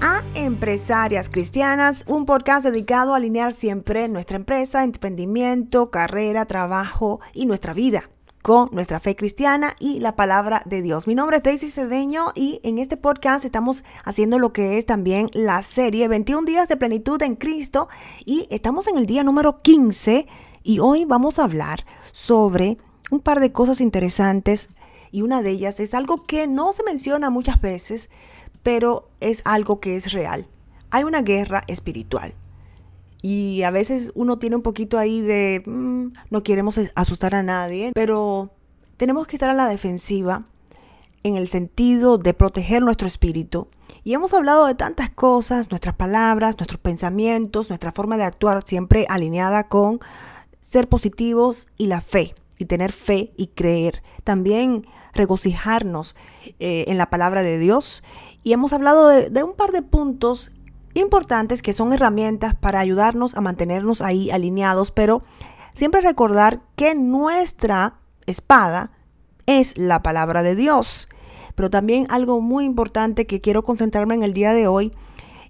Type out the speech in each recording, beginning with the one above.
A Empresarias Cristianas, un podcast dedicado a alinear siempre nuestra empresa, emprendimiento, carrera, trabajo y nuestra vida con nuestra fe cristiana y la palabra de Dios. Mi nombre es Daisy Cedeño y en este podcast estamos haciendo lo que es también la serie 21 días de plenitud en Cristo y estamos en el día número 15 y hoy vamos a hablar sobre un par de cosas interesantes y una de ellas es algo que no se menciona muchas veces, pero es algo que es real. Hay una guerra espiritual. Y a veces uno tiene un poquito ahí de, mm, no queremos asustar a nadie, pero tenemos que estar a la defensiva en el sentido de proteger nuestro espíritu. Y hemos hablado de tantas cosas, nuestras palabras, nuestros pensamientos, nuestra forma de actuar siempre alineada con ser positivos y la fe, y tener fe y creer. También regocijarnos eh, en la palabra de Dios. Y hemos hablado de, un par de puntos importantes que son herramientas para ayudarnos a mantenernos ahí alineados, pero siempre recordar que nuestra espada es la palabra de Dios. Pero también algo muy importante que quiero concentrarme en el día de hoy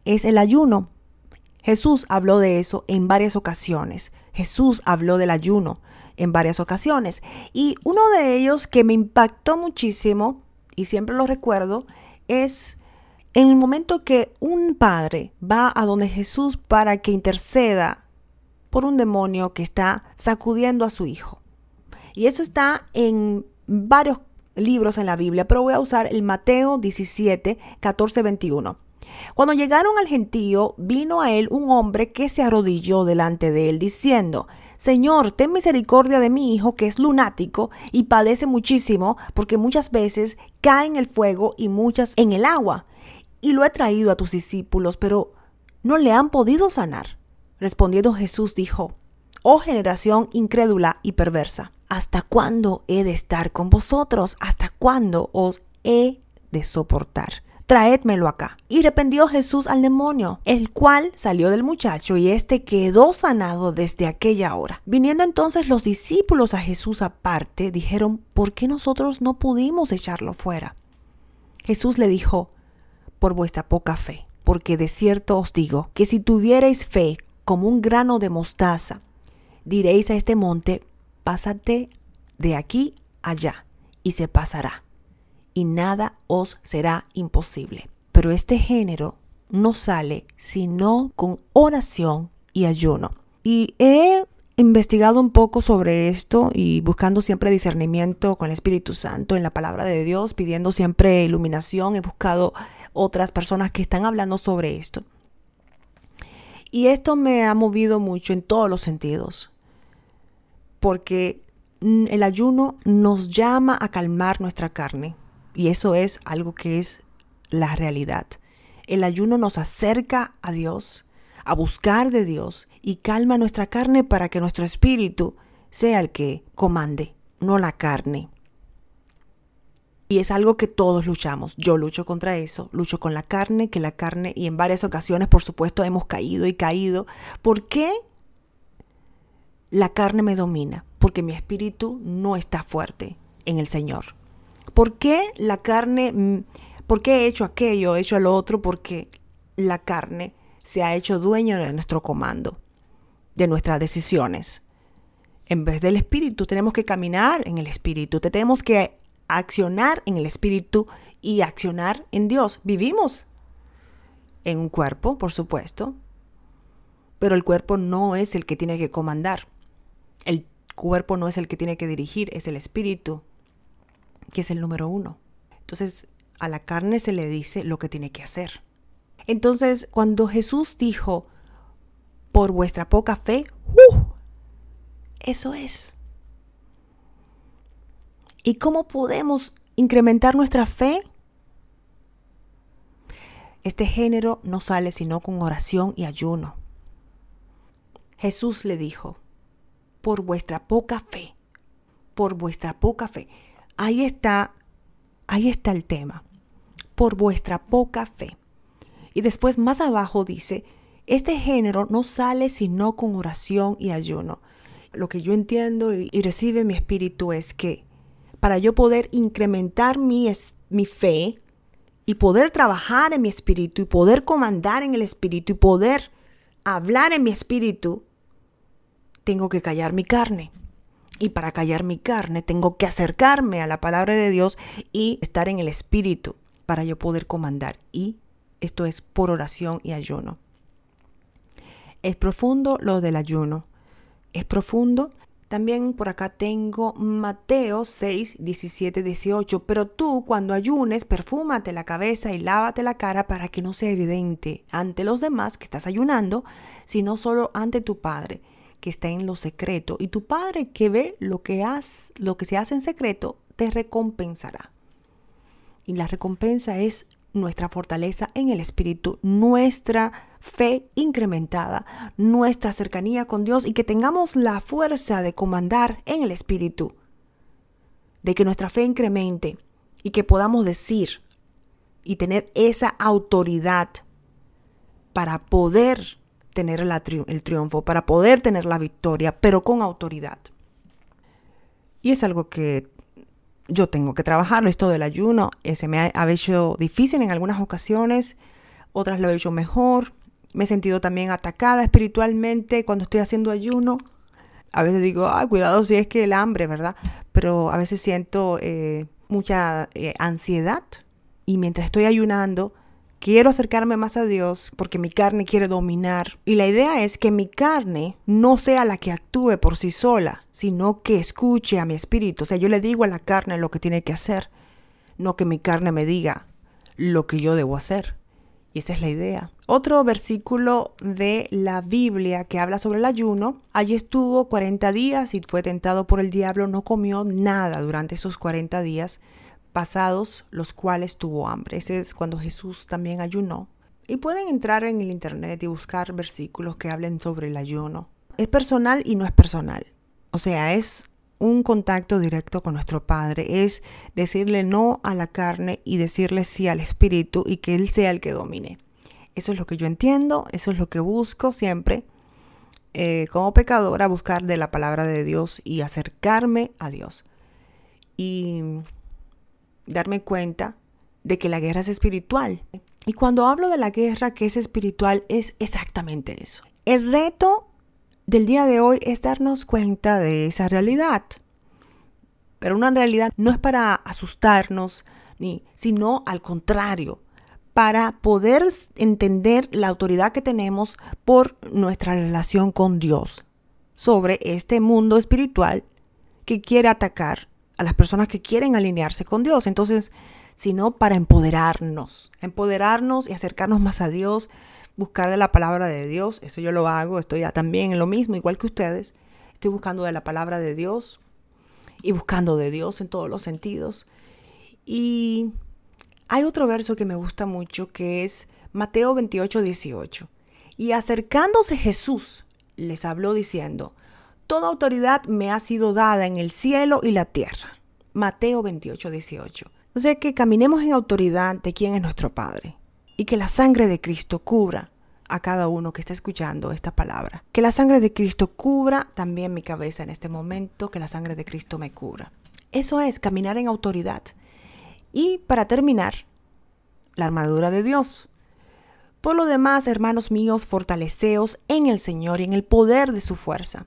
es el ayuno. Jesús habló de eso en varias ocasiones. Jesús habló del ayuno en varias ocasiones. Y uno de ellos que me impactó muchísimo, y siempre lo recuerdo, es en el momento que un padre va a donde Jesús para que interceda por un demonio que está sacudiendo a su hijo. Y eso está en varios libros en la Biblia, pero voy a usar el Mateo 17, 14, 21. Cuando llegaron al gentío, vino a él un hombre que se arrodilló delante de él, diciendo, Señor, ten misericordia de mi hijo que es lunático y padece muchísimo porque muchas veces cae en el fuego y muchas en el agua. Y lo he traído a tus discípulos, pero no le han podido sanar. Respondiendo Jesús dijo, Oh generación incrédula y perversa, ¿hasta cuándo he de estar con vosotros? ¿Hasta cuándo os he de soportar? Traédmelo acá. Y reprendió Jesús al demonio, el cual salió del muchacho y éste quedó sanado desde aquella hora. Viniendo entonces los discípulos a Jesús aparte, dijeron, ¿por qué nosotros no pudimos echarlo fuera? Jesús le dijo, por vuestra poca fe, porque de cierto os digo que si tuvierais fe como un grano de mostaza, diréis a este monte, pásate de aquí allá, y se pasará y nada os será imposible. Pero este género no sale sino con oración y ayuno. Y he investigado un poco sobre esto y buscando siempre discernimiento con el Espíritu Santo en la palabra de Dios, pidiendo siempre iluminación. He buscado otras personas que están hablando sobre esto. Y esto me ha movido mucho en todos los sentidos, porque el ayuno nos llama a calmar nuestra carne, y eso es algo que es la realidad. El ayuno nos acerca a Dios, a buscar de Dios y calma nuestra carne para que nuestro espíritu sea el que comande, no la carne. Y es algo que todos luchamos. Yo lucho contra eso, lucho con la carne, que la carne, y en varias ocasiones, por supuesto, hemos caído y caído. ¿Por qué la carne me domina? Porque mi espíritu no está fuerte en el Señor. ¿Por qué la carne, mm, por qué he hecho aquello, he hecho lo otro? Porque la carne se ha hecho dueño de nuestro comando, de nuestras decisiones. En vez del espíritu, tenemos que caminar en el espíritu, tenemos que accionar en el espíritu y accionar en Dios. Vivimos en un cuerpo, por supuesto, pero el cuerpo no es el que tiene que comandar. El cuerpo no es el que tiene que dirigir, es el espíritu que es el número uno. Entonces, a la carne se le dice lo que tiene que hacer. Entonces, cuando Jesús dijo, por vuestra poca fe, ¡uh! eso es. ¿Y cómo podemos incrementar nuestra fe? Este género no sale sino con oración y ayuno. Jesús le dijo, por vuestra poca fe, por vuestra poca fe. Ahí está, ahí está el tema. Por vuestra poca fe. Y después más abajo dice, este género no sale sino con oración y ayuno. Lo que yo entiendo y, recibe mi espíritu es que para yo poder incrementar mi, mi fe y poder trabajar en mi espíritu y poder comandar en el espíritu y poder hablar en mi espíritu, tengo que callar mi carne. Y para callar mi carne tengo que acercarme a la palabra de Dios y estar en el espíritu para yo poder comandar. Y esto es por oración y ayuno. Es profundo lo del ayuno. Es profundo. También por acá tengo Mateo 6, 17, 18. Pero tú cuando ayunes, perfúmate la cabeza y lávate la cara para que no sea evidente ante los demás que estás ayunando, sino solo ante tu Padre que está en lo secreto. Y tu Padre que ve lo que, has, lo que se hace en secreto, te recompensará. Y la recompensa es nuestra fortaleza en el Espíritu, nuestra fe incrementada, nuestra cercanía con Dios y que tengamos la fuerza de comandar en el Espíritu, de que nuestra fe incremente y que podamos decir y tener esa autoridad para poder tener el triunfo, para poder tener la victoria, pero con autoridad. Y es algo que yo tengo que trabajarlo, esto del ayuno, se me ha, hecho difícil en algunas ocasiones, otras lo he hecho mejor, me he sentido también atacada espiritualmente cuando estoy haciendo ayuno. A veces digo, ay, cuidado si es que el hambre, ¿verdad? Pero a veces siento eh, mucha eh, ansiedad y mientras estoy ayunando, quiero acercarme más a Dios porque mi carne quiere dominar. Y la idea es que mi carne no sea la que actúe por sí sola, sino que escuche a mi espíritu. O sea, yo le digo a la carne lo que tiene que hacer, no que mi carne me diga lo que yo debo hacer. Y esa es la idea. Otro versículo de la Biblia que habla sobre el ayuno. Allí estuvo 40 días y fue tentado por el diablo, no comió nada durante esos 40 días pasados los cuales tuvo hambre. Ese es cuando Jesús también ayunó. Y pueden entrar en el internet y buscar versículos que hablen sobre el ayuno. Es personal y no es personal. O sea, es un contacto directo con nuestro Padre. Es decirle no a la carne y decirle sí al Espíritu y que Él sea el que domine. Eso es lo que yo entiendo, eso es lo que busco siempre. Eh, como pecadora, buscar de la palabra de Dios y acercarme a Dios. Y darme cuenta de que la guerra es espiritual. Y cuando hablo de la guerra que es espiritual, es exactamente eso. El reto del día de hoy es darnos cuenta de esa realidad. Pero una realidad no es para asustarnos, ni, sino al contrario, para poder entender la autoridad que tenemos por nuestra relación con Dios sobre este mundo espiritual que quiere atacar a las personas que quieren alinearse con Dios. Entonces, sino para empoderarnos, empoderarnos y acercarnos más a Dios, buscar de la palabra de Dios. Eso yo lo hago, estoy también en lo mismo, igual que ustedes. Estoy buscando de la palabra de Dios y buscando de Dios en todos los sentidos. Y hay otro verso que me gusta mucho que es Mateo 28, 18. Y acercándose Jesús, les habló diciendo, Toda autoridad me ha sido dada en el cielo y la tierra. Mateo 28, 18. O sea que caminemos en autoridad de quien es nuestro Padre y que la sangre de Cristo cubra a cada uno que está escuchando esta palabra. Que la sangre de Cristo cubra también mi cabeza en este momento, que la sangre de Cristo me cubra. Eso es caminar en autoridad. Y para terminar, la armadura de Dios. Por lo demás, hermanos míos, fortaleceos en el Señor y en el poder de su fuerza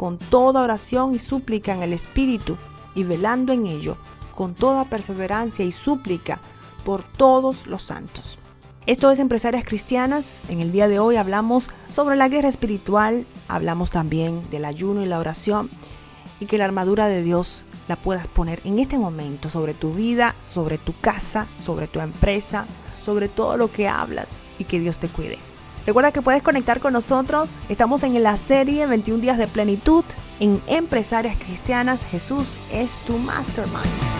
con toda oración y súplica en el Espíritu, y velando en ello con toda perseverancia y súplica por todos los santos. Esto es Empresarias Cristianas. En el día de hoy hablamos sobre la guerra espiritual, hablamos también del ayuno y la oración y que la armadura de Dios la puedas poner en este momento sobre tu vida, sobre tu casa, sobre tu empresa, sobre todo lo que hablas y que Dios te cuide. Recuerda que puedes conectar con nosotros. Estamos en la serie 21 días de plenitud en Empresarias Cristianas. Jesús es tu mastermind.